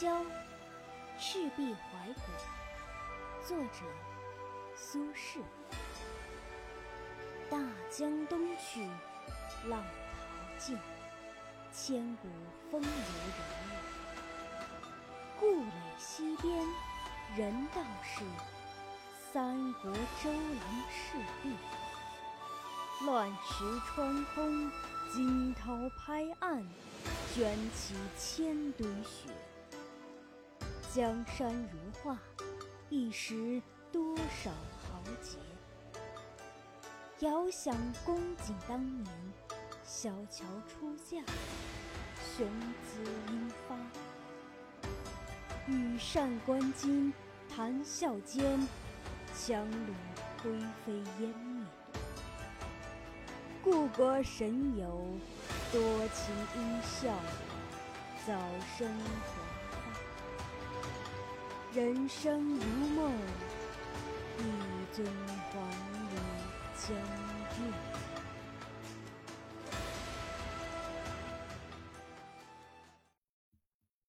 郊，赤壁怀古。作者：苏轼。大江东去，浪淘尽，千古风流人物。故垒西边，人道是三国周郎赤壁。乱石穿空，惊涛拍岸，卷起千堆雪。江山如画，一时多少豪杰。遥想公瑾当年，小乔出嫁，雄姿英发。羽扇纶巾，谈笑间，樯橹灰飞烟灭。故国神游，多情一笑，早生华发。人生如梦，一尊还酹江月。